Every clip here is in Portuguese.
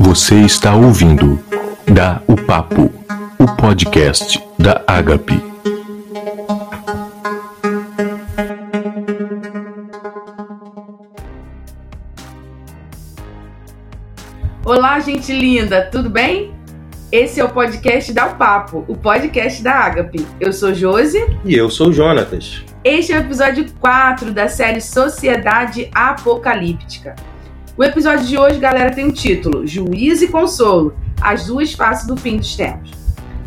Você está ouvindo Da o Papo, o podcast da Agape. Olá, gente linda, tudo bem? Esse é o podcast Da o Papo, o podcast da Agape. Eu sou Josi. E eu sou o Jonatas. Este é o episódio 4 da série Sociedade Apocalíptica. O episódio de hoje, galera, tem o um título Juízo e Consolo As duas faces do fim dos tempos.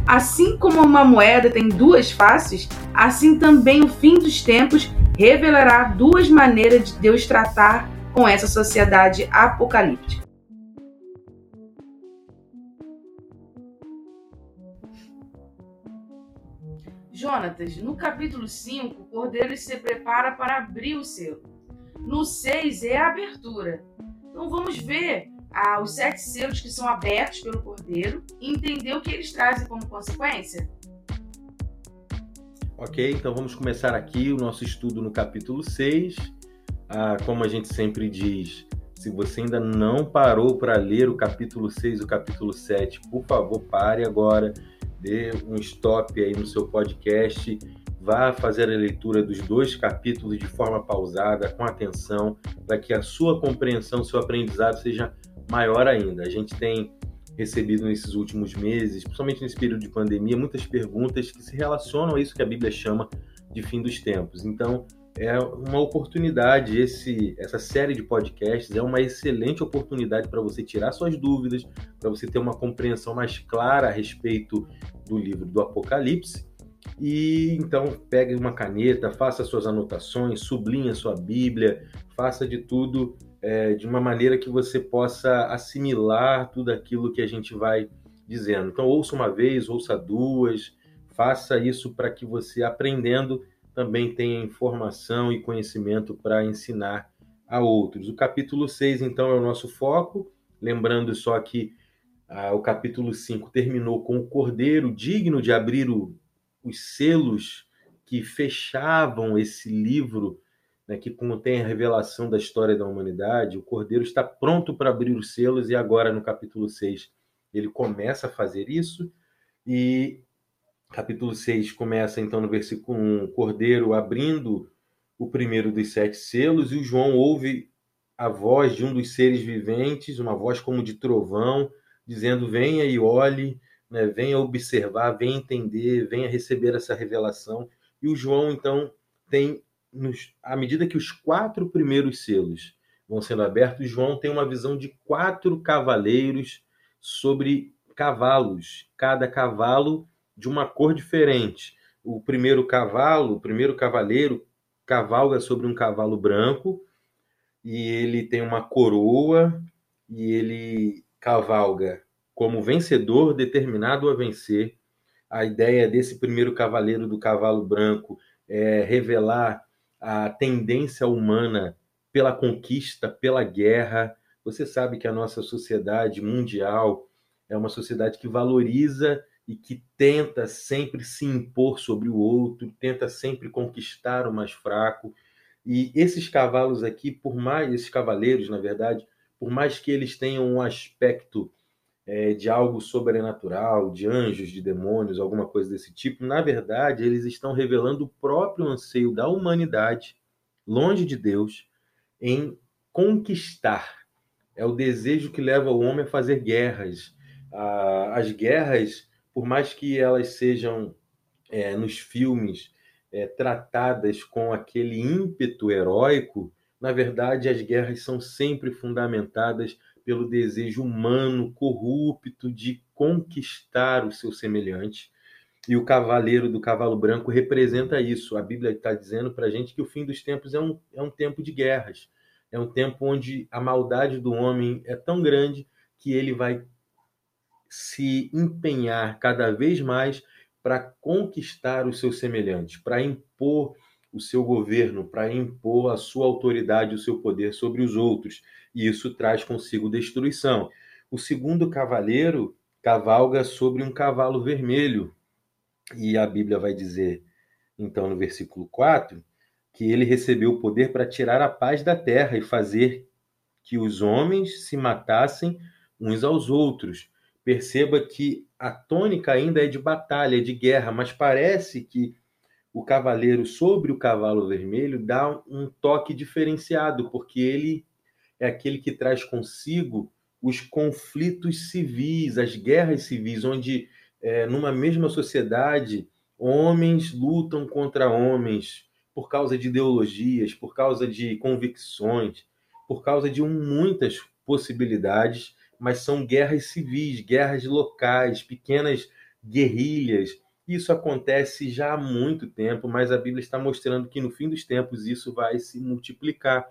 Assim como uma moeda tem duas faces, assim também o fim dos tempos revelará duas maneiras de Deus tratar com essa sociedade apocalíptica. Jonatas, no capítulo 5, o cordeiro se prepara para abrir o selo. No 6 é a abertura. Então vamos ver ah, os sete selos que são abertos pelo cordeiro e entender o que eles trazem como consequência. Ok, então vamos começar aqui o nosso estudo no capítulo 6. Ah, como a gente sempre diz, se você ainda não parou para ler o capítulo 6 e o capítulo 7, por favor, pare agora dê um stop aí no seu podcast, vá fazer a leitura dos dois capítulos de forma pausada, com atenção, para que a sua compreensão, seu aprendizado seja maior ainda. A gente tem recebido nesses últimos meses, principalmente nesse período de pandemia, muitas perguntas que se relacionam a isso que a Bíblia chama de fim dos tempos. Então, é uma oportunidade, esse, essa série de podcasts é uma excelente oportunidade para você tirar suas dúvidas, para você ter uma compreensão mais clara a respeito do livro do Apocalipse. E então pegue uma caneta, faça suas anotações, sublinhe sua Bíblia, faça de tudo é, de uma maneira que você possa assimilar tudo aquilo que a gente vai dizendo. Então ouça uma vez, ouça duas, faça isso para que você aprendendo também tenha informação e conhecimento para ensinar a outros. O capítulo 6, então, é o nosso foco. Lembrando só que ah, o capítulo 5 terminou com o cordeiro digno de abrir o, os selos que fechavam esse livro, né, que contém a revelação da história da humanidade. O cordeiro está pronto para abrir os selos e agora, no capítulo 6, ele começa a fazer isso. E capítulo 6 começa então no versículo 1, Cordeiro abrindo o primeiro dos sete selos, e o João ouve a voz de um dos seres viventes, uma voz como de trovão, dizendo: Venha e olhe, né, venha observar, venha entender, venha receber essa revelação. E o João então tem, nos, à medida que os quatro primeiros selos vão sendo abertos, João tem uma visão de quatro cavaleiros sobre cavalos. Cada cavalo de uma cor diferente. O primeiro cavalo, o primeiro cavaleiro, cavalga sobre um cavalo branco e ele tem uma coroa e ele cavalga como vencedor determinado a vencer. A ideia desse primeiro cavaleiro do cavalo branco é revelar a tendência humana pela conquista, pela guerra. Você sabe que a nossa sociedade mundial é uma sociedade que valoriza e que tenta sempre se impor sobre o outro, tenta sempre conquistar o mais fraco. E esses cavalos aqui, por mais esses cavaleiros, na verdade, por mais que eles tenham um aspecto é, de algo sobrenatural, de anjos, de demônios, alguma coisa desse tipo, na verdade, eles estão revelando o próprio anseio da humanidade, longe de Deus, em conquistar. É o desejo que leva o homem a fazer guerras. Ah, as guerras por mais que elas sejam é, nos filmes é, tratadas com aquele ímpeto heróico, na verdade as guerras são sempre fundamentadas pelo desejo humano corrupto de conquistar o seu semelhante. E o cavaleiro do cavalo branco representa isso. A Bíblia está dizendo para a gente que o fim dos tempos é um, é um tempo de guerras. É um tempo onde a maldade do homem é tão grande que ele vai se empenhar cada vez mais para conquistar os seus semelhantes, para impor o seu governo, para impor a sua autoridade, o seu poder sobre os outros. E isso traz consigo destruição. O segundo cavaleiro cavalga sobre um cavalo vermelho. E a Bíblia vai dizer, então, no versículo 4, que ele recebeu o poder para tirar a paz da terra e fazer que os homens se matassem uns aos outros. Perceba que a tônica ainda é de batalha, de guerra, mas parece que o cavaleiro sobre o cavalo vermelho dá um toque diferenciado, porque ele é aquele que traz consigo os conflitos civis, as guerras civis, onde é, numa mesma sociedade homens lutam contra homens por causa de ideologias, por causa de convicções, por causa de muitas possibilidades, mas são guerras civis, guerras locais, pequenas guerrilhas. Isso acontece já há muito tempo, mas a Bíblia está mostrando que no fim dos tempos isso vai se multiplicar.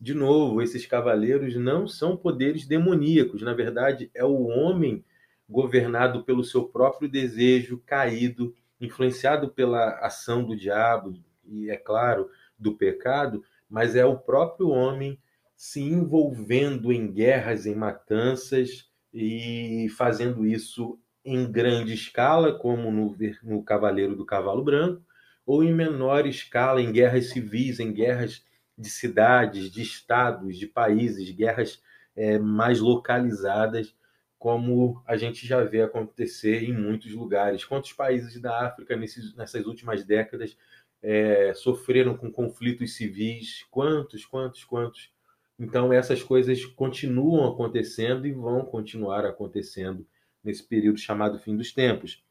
De novo, esses cavaleiros não são poderes demoníacos, na verdade, é o homem governado pelo seu próprio desejo caído, influenciado pela ação do diabo e, é claro, do pecado, mas é o próprio homem se envolvendo em guerras, em matanças e fazendo isso em grande escala, como no, no Cavaleiro do Cavalo Branco, ou em menor escala, em guerras civis, em guerras de cidades, de estados, de países, guerras é, mais localizadas, como a gente já vê acontecer em muitos lugares. Quantos países da África nesses, nessas últimas décadas é, sofreram com conflitos civis? Quantos, quantos, quantos? Então, essas coisas continuam acontecendo e vão continuar acontecendo nesse período chamado fim dos tempos.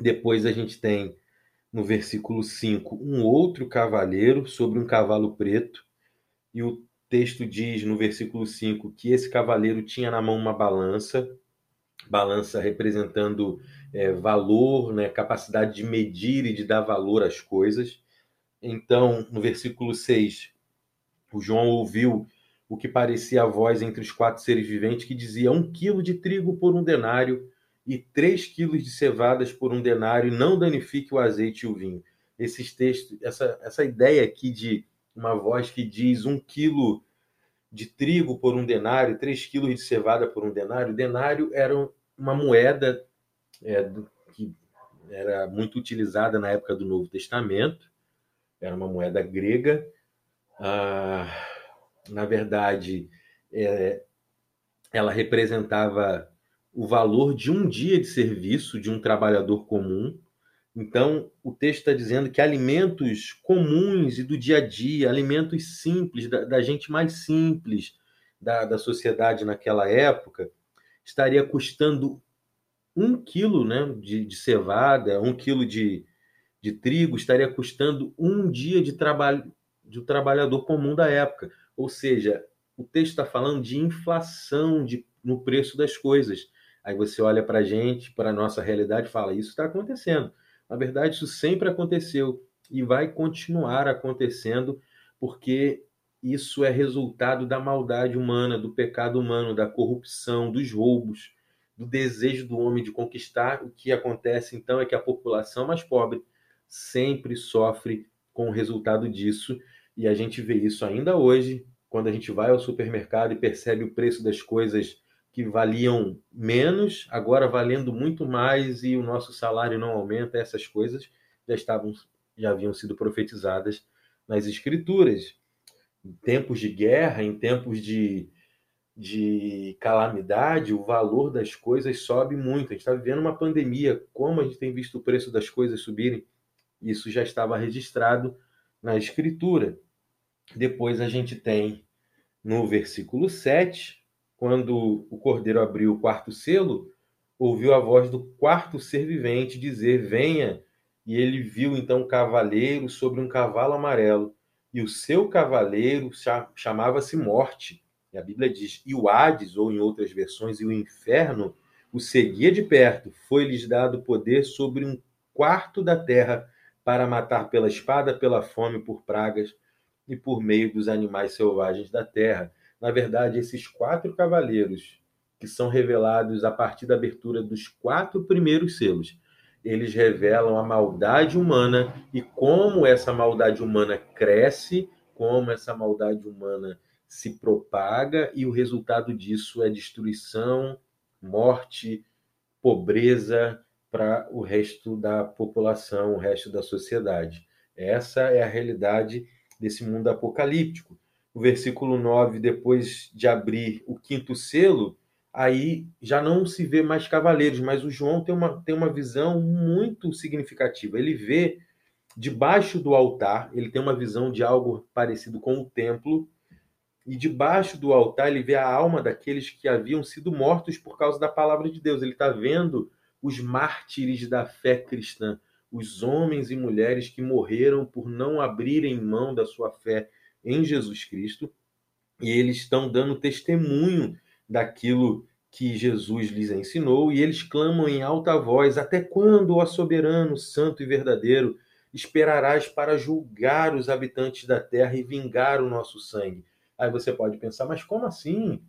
Depois a gente tem no versículo 5, um outro cavaleiro sobre um cavalo preto, e o texto diz no versículo 5 que esse cavaleiro tinha na mão uma balança, balança representando é, valor, né, capacidade de medir e de dar valor às coisas. Então, no versículo 6, o João ouviu o que parecia a voz entre os quatro seres viventes que dizia um quilo de trigo por um denário e três quilos de cevadas por um denário, não danifique o azeite e o vinho. Esses textos, essa, essa ideia aqui de uma voz que diz um quilo de trigo por um denário, três quilos de cevada por um denário. Denário era uma moeda é, que era muito utilizada na época do Novo Testamento, era uma moeda grega. Ah, na verdade, é, ela representava o valor de um dia de serviço de um trabalhador comum. Então, o texto está dizendo que alimentos comuns e do dia a dia, alimentos simples, da, da gente mais simples da, da sociedade naquela época, estaria custando um quilo né, de, de cevada, um quilo de, de trigo, estaria custando um dia de trabalho de um trabalhador comum da época. Ou seja, o texto está falando de inflação de, no preço das coisas. Aí você olha para a gente, para a nossa realidade e fala: isso está acontecendo. Na verdade, isso sempre aconteceu e vai continuar acontecendo, porque isso é resultado da maldade humana, do pecado humano, da corrupção, dos roubos, do desejo do homem de conquistar. O que acontece então é que a população mais pobre sempre sofre com o resultado disso, e a gente vê isso ainda hoje, quando a gente vai ao supermercado e percebe o preço das coisas que valiam menos, agora valendo muito mais e o nosso salário não aumenta, essas coisas já estavam já haviam sido profetizadas nas escrituras. Em tempos de guerra, em tempos de, de calamidade, o valor das coisas sobe muito. A gente está vivendo uma pandemia, como a gente tem visto o preço das coisas subirem, isso já estava registrado na escritura. Depois a gente tem no versículo 7, quando o cordeiro abriu o quarto selo, ouviu a voz do quarto ser vivente dizer: Venha. E ele viu então um cavaleiro sobre um cavalo amarelo, e o seu cavaleiro chamava-se Morte. E a Bíblia diz: E o Hades, ou em outras versões, e o inferno o seguia de perto. Foi-lhes dado poder sobre um quarto da terra para matar pela espada, pela fome, por pragas e por meio dos animais selvagens da terra. Na verdade, esses quatro cavaleiros, que são revelados a partir da abertura dos quatro primeiros selos, eles revelam a maldade humana e como essa maldade humana cresce, como essa maldade humana se propaga, e o resultado disso é destruição, morte, pobreza para o resto da população, o resto da sociedade. Essa é a realidade desse mundo apocalíptico. o versículo 9, depois de abrir o quinto selo, aí já não se vê mais cavaleiros, mas o João tem uma, tem uma visão muito significativa. Ele vê debaixo do altar, ele tem uma visão de algo parecido com o templo, e debaixo do altar ele vê a alma daqueles que haviam sido mortos por causa da palavra de Deus. Ele está vendo os mártires da fé cristã, os homens e mulheres que morreram por não abrirem mão da sua fé em Jesus Cristo, e eles estão dando testemunho daquilo que Jesus lhes ensinou, e eles clamam em alta voz: Até quando, ó soberano, santo e verdadeiro, esperarás para julgar os habitantes da terra e vingar o nosso sangue? Aí você pode pensar, mas como assim?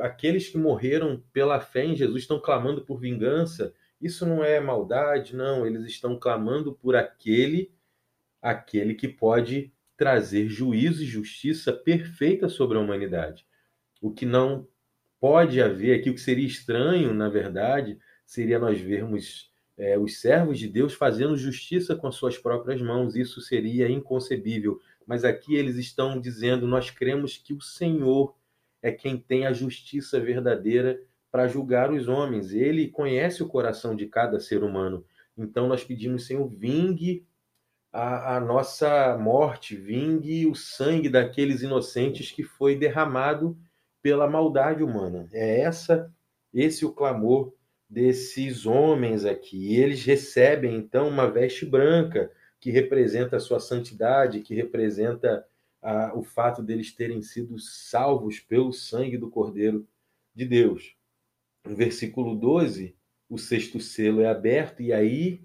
Aqueles que morreram pela fé em Jesus estão clamando por vingança. Isso não é maldade, não. Eles estão clamando por aquele, aquele que pode trazer juízo e justiça perfeita sobre a humanidade. O que não pode haver aqui, o que seria estranho, na verdade, seria nós vermos é, os servos de Deus fazendo justiça com as suas próprias mãos. Isso seria inconcebível mas aqui eles estão dizendo: nós cremos que o Senhor é quem tem a justiça verdadeira para julgar os homens. Ele conhece o coração de cada ser humano. Então nós pedimos, Senhor, vingue a, a, nossa morte, vingue o sangue daqueles inocentes que foi derramado pela maldade humana. É essa, esse o clamor desses homens aqui. Eles recebem então uma veste branca que representa a sua santidade, que representa a, o fato deles terem sido salvos pelo sangue do Cordeiro de Deus. No versículo 12, o sexto selo é aberto e aí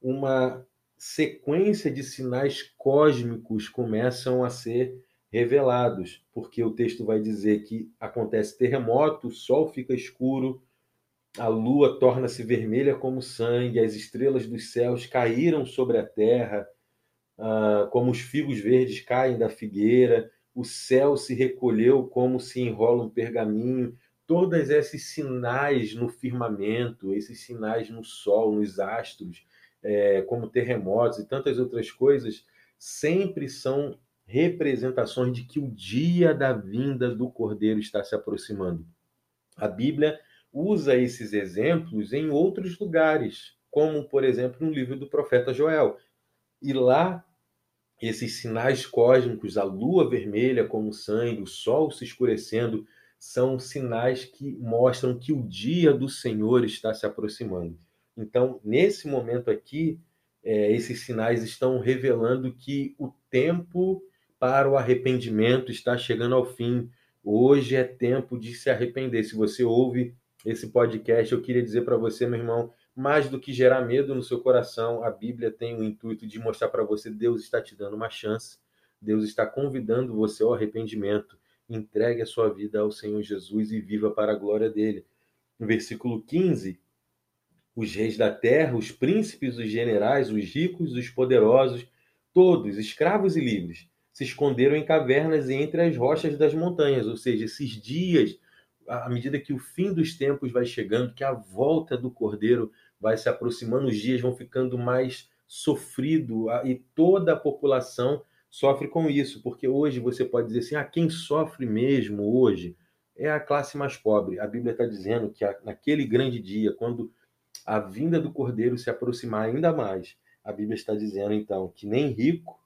uma sequência de sinais cósmicos começam a ser revelados, porque o texto vai dizer que acontece terremoto, o sol fica escuro, a lua torna-se vermelha como sangue, as estrelas dos céus caíram sobre a terra, uh, como os figos verdes caem da figueira, o céu se recolheu como se enrola um pergaminho. Todos esses sinais no firmamento, esses sinais no sol, nos astros, é, como terremotos e tantas outras coisas, sempre são representações de que o dia da vinda do Cordeiro está se aproximando. A Bíblia usa esses exemplos em outros lugares, como, por exemplo, no livro do profeta Joel. E lá, esses sinais cósmicos, a lua vermelha como sangue, o sol se escurecendo, são sinais que mostram que o dia do Senhor está se aproximando. Então, nesse momento aqui, é, esses sinais estão revelando que o tempo para o arrependimento está chegando ao fim. Hoje é tempo de se arrepender. Se você ouve esse podcast, eu queria dizer para você, meu irmão, mais do que gerar medo no seu coração, a Bíblia tem o intuito de mostrar para você Deus está te dando uma chance, Deus está convidando você ao arrependimento. Entregue a sua vida ao Senhor Jesus e viva para a glória dele. No versículo 15, os reis da terra, os príncipes, os generais, os ricos, os poderosos, todos, escravos e livres, se esconderam em cavernas e entre as rochas das montanhas, ou seja, esses dias à medida que o fim dos tempos vai chegando, que a volta do Cordeiro vai se aproximando, os dias vão ficando mais sofrido e toda a população sofre com isso, porque hoje você pode dizer assim, ah, quem sofre mesmo hoje é a classe mais pobre. A Bíblia está dizendo que naquele grande dia, quando a vinda do Cordeiro se aproximar ainda mais, a Bíblia está dizendo então que nem rico,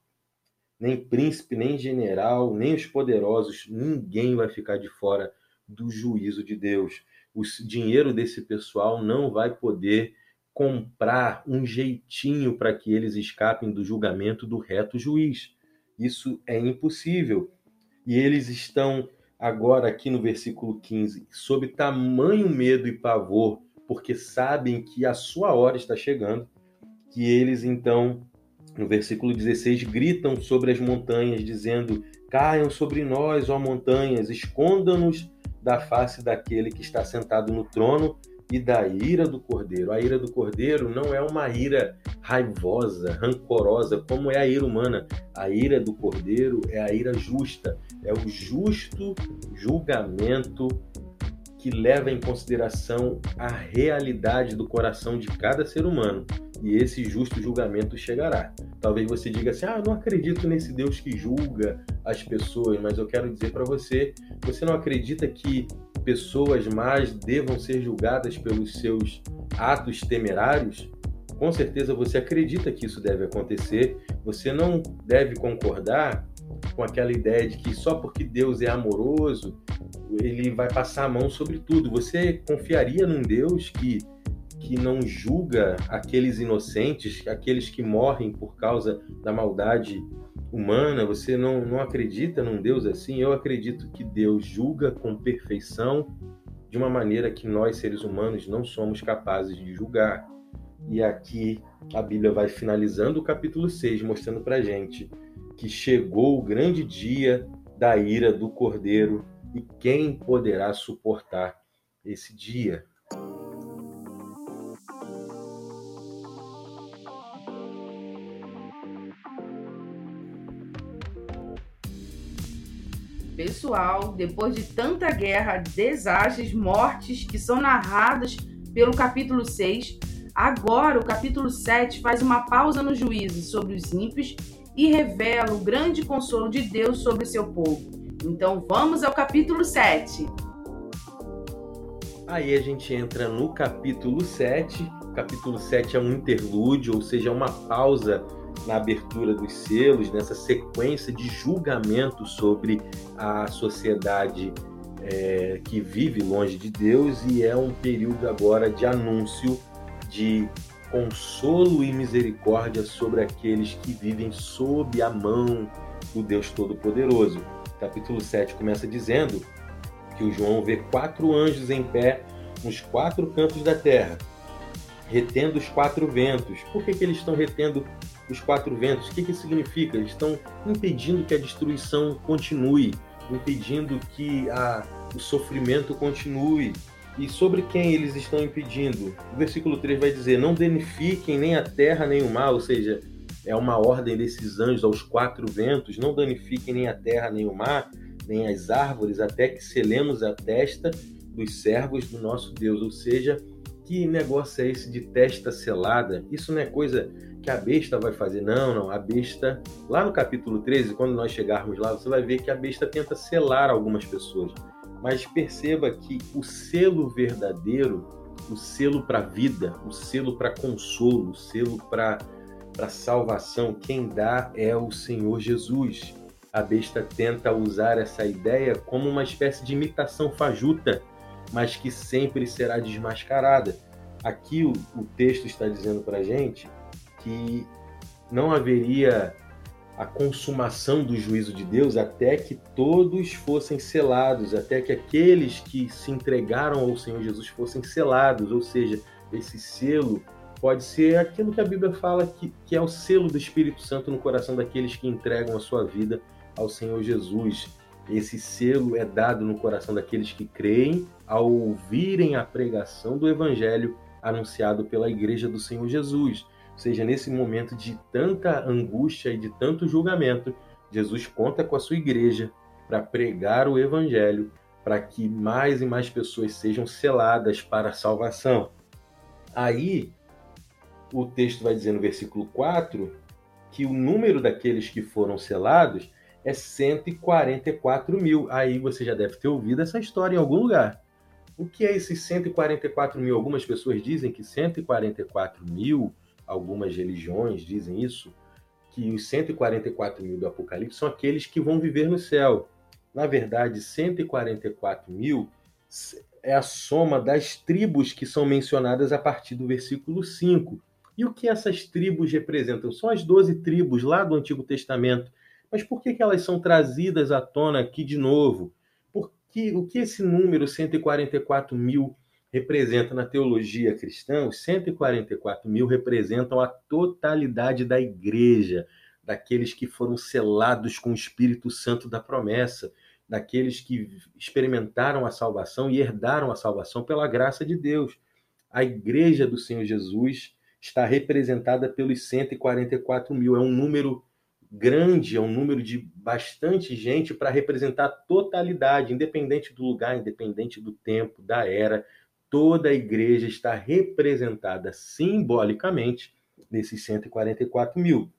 nem príncipe, nem general, nem os poderosos, ninguém vai ficar de fora do juízo de Deus. O dinheiro desse pessoal não vai poder comprar um jeitinho para que eles escapem do julgamento do reto juiz. Isso é impossível. E eles estão agora aqui no versículo 15, sob tamanho medo e pavor, porque sabem que a sua hora está chegando, que eles então, no versículo 16, gritam sobre as montanhas, dizendo: Caiam sobre nós, ó montanhas, escondam-nos da face daquele que está sentado no trono e da ira do cordeiro. A ira do cordeiro não é uma ira raivosa, rancorosa, como é a ira humana. A ira do cordeiro é a ira justa, é o justo julgamento que leva em consideração a realidade do coração de cada ser humano. E esse justo julgamento chegará. Talvez você diga assim: ah, não acredito nesse Deus que julga as pessoas, mas eu quero dizer para você: você não acredita que pessoas mais devam ser julgadas pelos seus atos temerários? Com certeza você acredita que isso deve acontecer. Você não deve concordar com aquela ideia de que só porque Deus é amoroso, ele vai passar a mão sobre tudo. Você confiaria num Deus que que não julga aqueles inocentes, aqueles que morrem por causa da maldade humana? Você não, não acredita num Deus assim? Eu acredito que Deus julga com perfeição de uma maneira que nós, seres humanos, não somos capazes de julgar. E aqui a Bíblia vai finalizando o capítulo 6, mostrando para gente que chegou o grande dia da ira do Cordeiro e quem poderá suportar esse dia. Pessoal, depois de tanta guerra, desastres, mortes que são narradas pelo capítulo 6, agora o capítulo 7 faz uma pausa no juízo sobre os ímpios e revela o grande consolo de Deus sobre seu povo. Então vamos ao capítulo 7. Aí a gente entra no capítulo 7. O capítulo 7 é um interlúdio, ou seja, uma pausa na abertura dos selos, nessa sequência de julgamento sobre a sociedade é, que vive longe de Deus, e é um período agora de anúncio de consolo e misericórdia sobre aqueles que vivem sob a mão do Deus Todo-Poderoso. Capítulo 7 começa dizendo que o João vê quatro anjos em pé nos quatro cantos da terra, retendo os quatro ventos. Por que, que eles estão retendo os quatro ventos. O que, que significa? Eles estão impedindo que a destruição continue, impedindo que a, o sofrimento continue. E sobre quem eles estão impedindo? O versículo 3 vai dizer: Não danifiquem nem a terra nem o mar, ou seja, é uma ordem desses anjos aos quatro ventos: não danifiquem nem a terra nem o mar, nem as árvores, até que selemos a testa dos servos do nosso Deus. Ou seja, que negócio é esse de testa selada? Isso não é coisa que a besta vai fazer. Não, não. A besta, lá no capítulo 13, quando nós chegarmos lá, você vai ver que a besta tenta selar algumas pessoas. Mas perceba que o selo verdadeiro, o selo para vida, o selo para consolo, o selo para salvação, quem dá é o Senhor Jesus. A besta tenta usar essa ideia como uma espécie de imitação fajuta, mas que sempre será desmascarada. Aqui o, o texto está dizendo para a gente que não haveria a consumação do juízo de Deus até que todos fossem selados, até que aqueles que se entregaram ao Senhor Jesus fossem selados, ou seja, esse selo pode ser aquilo que a Bíblia fala que, que é o selo do Espírito Santo no coração daqueles que entregam a sua vida ao Senhor Jesus. Esse selo é dado no coração daqueles que creem ao ouvirem a pregação do Evangelho anunciado pela Igreja do Senhor Jesus seja, nesse momento de tanta angústia e de tanto julgamento, Jesus conta com a sua igreja para pregar o evangelho, para que mais e mais pessoas sejam seladas para a salvação. Aí, o texto vai dizer no versículo 4 que o número daqueles que foram selados é 144 mil. Aí você já deve ter ouvido essa história em algum lugar. O que é esses 144 mil? Algumas pessoas dizem que 144 mil algumas religiões dizem isso, que os 144 mil do Apocalipse são aqueles que vão viver no céu. Na verdade, 144 mil é a soma das tribos que são mencionadas a partir do versículo 5. E o que essas tribos representam? São as 12 tribos lá do Antigo Testamento. Mas por que, que elas são trazidas à tona aqui de novo? Porque, o que esse número 144 mil representa na teologia cristã, os 144 mil representam a totalidade da igreja, daqueles que foram selados com o Espírito Santo da promessa, daqueles que experimentaram a salvação e herdaram a salvação pela graça de Deus. A igreja do Senhor Jesus está representada pelos 144 mil. É um número grande, é um número de bastante gente para representar a totalidade, independente do lugar, independente do tempo, da era, toda a igreja está representada simbolicamente nesses 144 mil.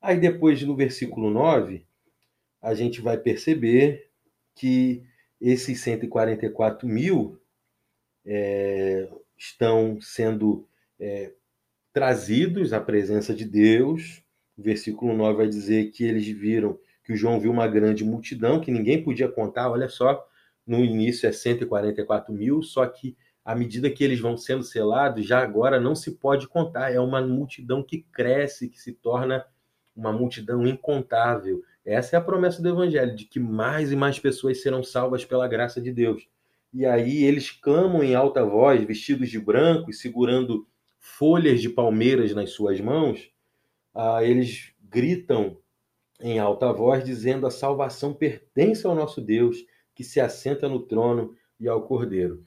Aí depois no versículo 9, a gente vai perceber que esses 144 mil é, estão sendo é, trazidos à presença de Deus. O versículo 9 vai dizer que eles viram, que o João viu uma grande multidão que ninguém podia contar. Olha só, no início é 144 mil, só que à medida que eles vão sendo selados, já agora não se pode contar. É uma multidão que cresce, que se torna uma multidão incontável. Essa é a promessa do Evangelho, de que mais e mais pessoas serão salvas pela graça de Deus. E aí eles clamam em alta voz, vestidos de branco e segurando folhas de palmeiras nas suas mãos. Ah, eles gritam em alta voz, dizendo: A salvação pertence ao nosso Deus, que se assenta no trono e ao Cordeiro.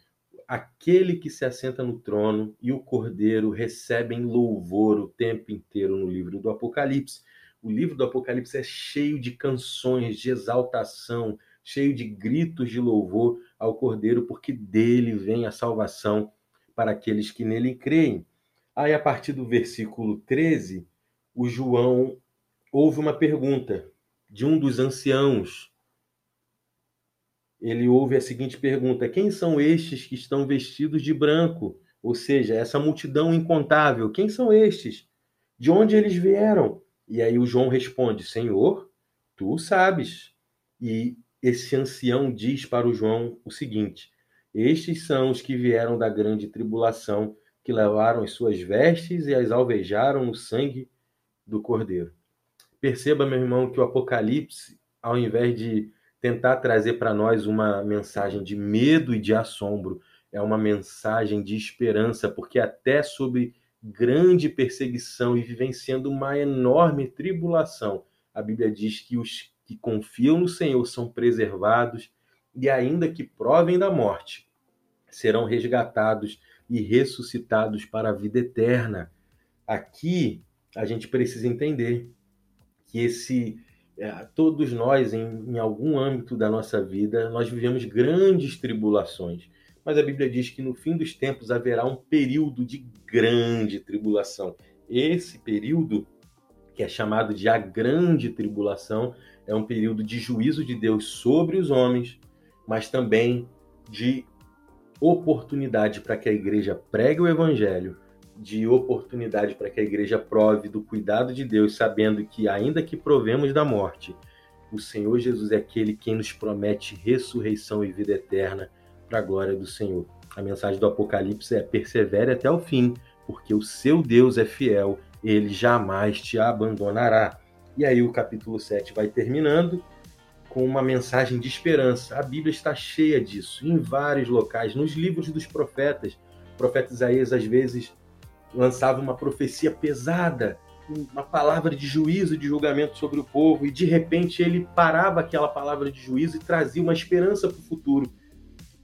Aquele que se assenta no trono e o Cordeiro recebem louvor o tempo inteiro no livro do Apocalipse. O livro do Apocalipse é cheio de canções de exaltação, cheio de gritos de louvor ao Cordeiro, porque dele vem a salvação para aqueles que nele creem. Aí, a partir do versículo 13, o João houve uma pergunta de um dos anciãos. Ele ouve a seguinte pergunta: Quem são estes que estão vestidos de branco? Ou seja, essa multidão incontável, quem são estes? De onde eles vieram? E aí o João responde: Senhor, tu sabes. E esse ancião diz para o João o seguinte: Estes são os que vieram da grande tribulação, que levaram as suas vestes e as alvejaram no sangue do Cordeiro. Perceba, meu irmão, que o Apocalipse, ao invés de tentar trazer para nós uma mensagem de medo e de assombro, é uma mensagem de esperança, porque até sobre grande perseguição e vivenciando uma enorme tribulação, a Bíblia diz que os que confiam no Senhor são preservados e, ainda que provem da morte, serão resgatados e ressuscitados para a vida eterna. Aqui a gente precisa entender que esse é, todos nós em, em algum âmbito da nossa vida nós vivemos grandes tribulações mas a Bíblia diz que no fim dos tempos haverá um período de grande tribulação. Esse período, que é chamado de a grande tribulação, é um período de juízo de Deus sobre os homens, mas também de oportunidade para que a igreja pregue o evangelho, de oportunidade para que a igreja prove do cuidado de Deus, sabendo que, ainda que provemos da morte, o Senhor Jesus é aquele quem nos promete ressurreição e vida eterna para a glória do Senhor. A mensagem do Apocalipse é: persevere até o fim, porque o seu Deus é fiel, ele jamais te abandonará. E aí o capítulo 7 vai terminando com uma mensagem de esperança. A Bíblia está cheia disso, em vários locais, nos livros dos profetas. O profeta Isaías, às vezes, lançava uma profecia pesada, uma palavra de juízo, de julgamento sobre o povo, e de repente ele parava aquela palavra de juízo e trazia uma esperança para o futuro,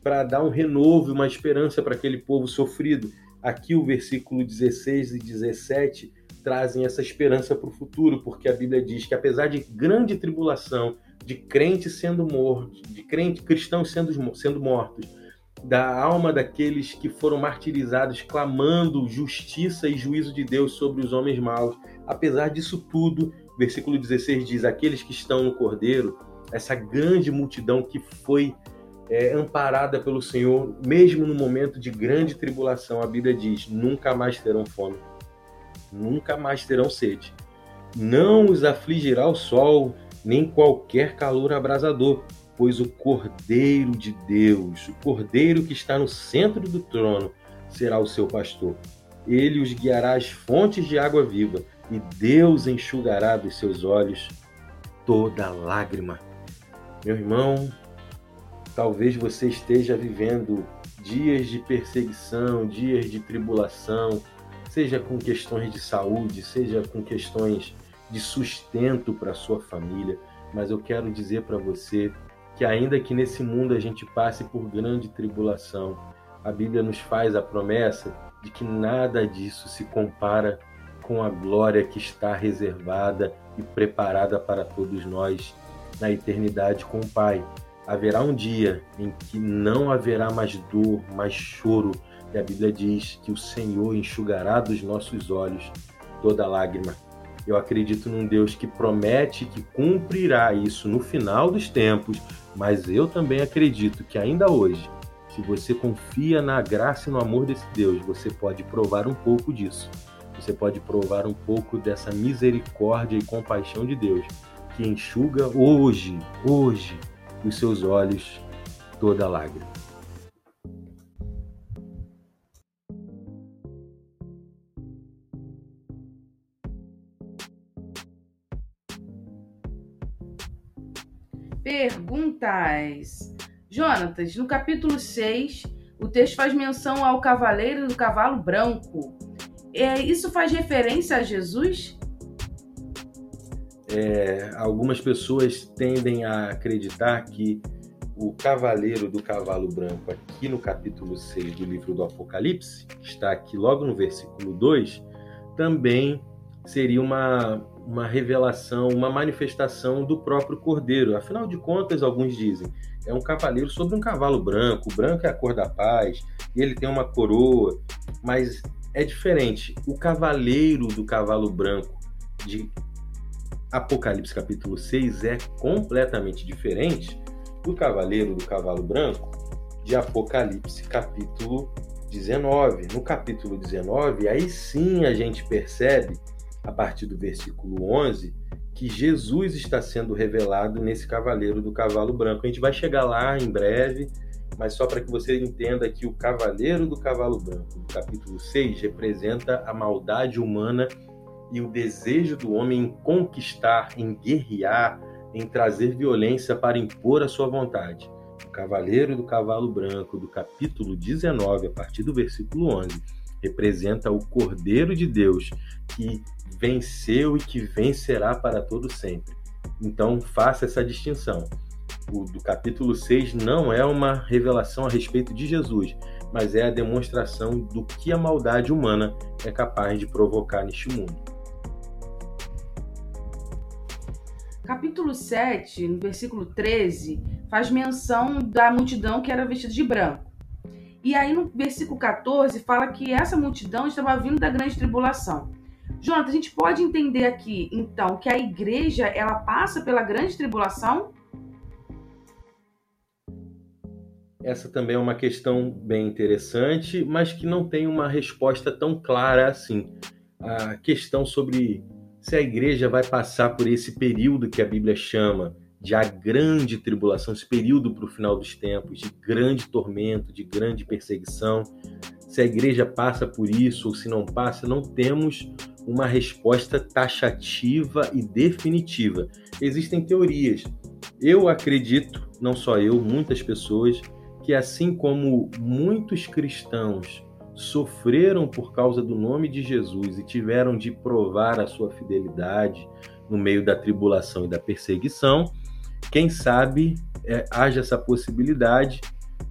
para dar um renovo, uma esperança para aquele povo sofrido. Aqui o versículo 16 e 17 trazem essa esperança para o futuro, porque a Bíblia diz que apesar de grande tribulação, de crentes sendo mortos, de crentes cristãos sendo, sendo mortos, da alma daqueles que foram martirizados, clamando justiça e juízo de Deus sobre os homens maus. Apesar disso tudo, versículo 16 diz: aqueles que estão no Cordeiro, essa grande multidão que foi é, amparada pelo Senhor, mesmo no momento de grande tribulação, a Bíblia diz: nunca mais terão fome nunca mais terão sede. Não os afligirá o sol, nem qualquer calor abrasador, pois o Cordeiro de Deus, o Cordeiro que está no centro do trono, será o seu pastor. Ele os guiará às fontes de água viva, e Deus enxugará dos seus olhos toda lágrima. Meu irmão, talvez você esteja vivendo dias de perseguição, dias de tribulação, seja com questões de saúde, seja com questões de sustento para sua família, mas eu quero dizer para você que ainda que nesse mundo a gente passe por grande tribulação, a Bíblia nos faz a promessa de que nada disso se compara com a glória que está reservada e preparada para todos nós na eternidade com o Pai. Haverá um dia em que não haverá mais dor, mais choro, e a Bíblia diz que o Senhor enxugará dos nossos olhos toda lágrima. Eu acredito num Deus que promete que cumprirá isso no final dos tempos, mas eu também acredito que ainda hoje, se você confia na graça e no amor desse Deus, você pode provar um pouco disso. Você pode provar um pouco dessa misericórdia e compaixão de Deus, que enxuga hoje, hoje, os seus olhos toda lágrima. Perguntas. Jonatas, no capítulo 6, o texto faz menção ao cavaleiro do cavalo branco. É, isso faz referência a Jesus? É, algumas pessoas tendem a acreditar que o cavaleiro do cavalo branco, aqui no capítulo 6 do livro do Apocalipse, está aqui logo no versículo 2, também seria uma, uma revelação, uma manifestação do próprio cordeiro. Afinal de contas, alguns dizem, é um cavaleiro sobre um cavalo branco, o branco é a cor da paz, e ele tem uma coroa, mas é diferente. O cavaleiro do cavalo branco de Apocalipse capítulo 6 é completamente diferente do cavaleiro do cavalo branco de Apocalipse capítulo 19. No capítulo 19, aí sim a gente percebe, a partir do versículo 11, que Jesus está sendo revelado nesse cavaleiro do cavalo branco. A gente vai chegar lá em breve, mas só para que você entenda que o cavaleiro do cavalo branco, do capítulo 6, representa a maldade humana e o desejo do homem em conquistar, em guerrear, em trazer violência para impor a sua vontade. O cavaleiro do cavalo branco, do capítulo 19, a partir do versículo 11, representa o Cordeiro de Deus que venceu e que vencerá para todo sempre. Então, faça essa distinção. O do capítulo 6 não é uma revelação a respeito de Jesus, mas é a demonstração do que a maldade humana é capaz de provocar neste mundo. Capítulo 7, no versículo 13, faz menção da multidão que era vestida de branco. E aí no versículo 14 fala que essa multidão estava vindo da grande tribulação. Jonathan, a gente pode entender aqui, então, que a igreja ela passa pela grande tribulação? Essa também é uma questão bem interessante, mas que não tem uma resposta tão clara assim. A questão sobre se a igreja vai passar por esse período que a Bíblia chama de a grande tribulação, esse período para o final dos tempos, de grande tormento, de grande perseguição, se a igreja passa por isso ou se não passa, não temos uma resposta taxativa e definitiva. Existem teorias. Eu acredito, não só eu, muitas pessoas, que assim como muitos cristãos sofreram por causa do nome de Jesus e tiveram de provar a sua fidelidade no meio da tribulação e da perseguição, quem sabe é, haja essa possibilidade,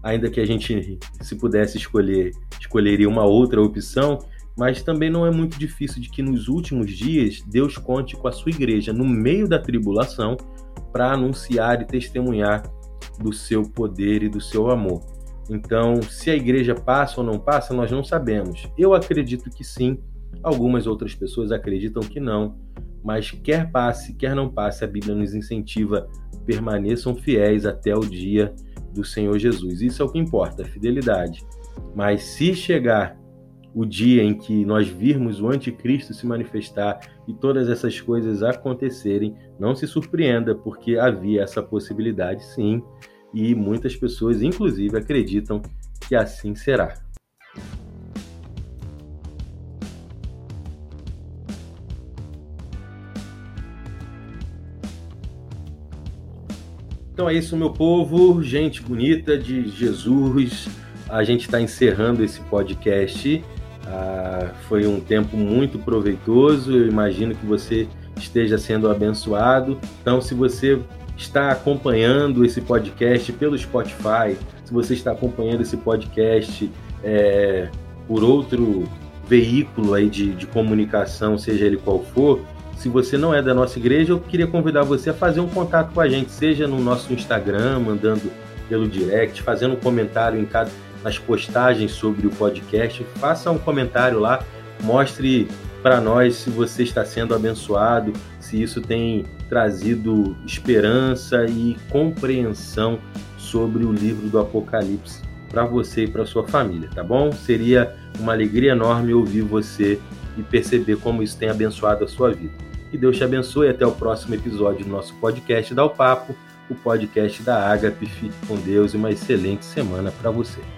ainda que a gente, se pudesse escolher, escolheria uma outra opção, mas também não é muito difícil de que nos últimos dias Deus conte com a sua igreja no meio da tribulação para anunciar e testemunhar do seu poder e do seu amor. Então, se a igreja passa ou não passa, nós não sabemos. Eu acredito que sim, algumas outras pessoas acreditam que não, mas quer passe, quer não passe, a Bíblia nos incentiva permaneçam fiéis até o dia do Senhor Jesus. Isso é o que importa, a fidelidade. Mas se chegar o dia em que nós virmos o anticristo se manifestar e todas essas coisas acontecerem, não se surpreenda, porque havia essa possibilidade sim e muitas pessoas, inclusive, acreditam que assim será. Então é isso, meu povo, gente bonita de Jesus. A gente está encerrando esse podcast. Ah, foi um tempo muito proveitoso. Eu imagino que você esteja sendo abençoado. Então, se você está acompanhando esse podcast pelo Spotify, se você está acompanhando esse podcast é, por outro veículo aí de, de comunicação, seja ele qual for, se você não é da nossa igreja, eu queria convidar você a fazer um contato com a gente, seja no nosso Instagram, mandando pelo direct, fazendo um comentário em cada nas postagens sobre o podcast, faça um comentário lá, mostre para nós se você está sendo abençoado, se isso tem trazido esperança e compreensão sobre o livro do Apocalipse para você e para sua família, tá bom? Seria uma alegria enorme ouvir você e perceber como isso tem abençoado a sua vida. Que Deus te abençoe até o próximo episódio do nosso podcast Dá o Papo, o podcast da Agape. Fique com Deus e uma excelente semana para você.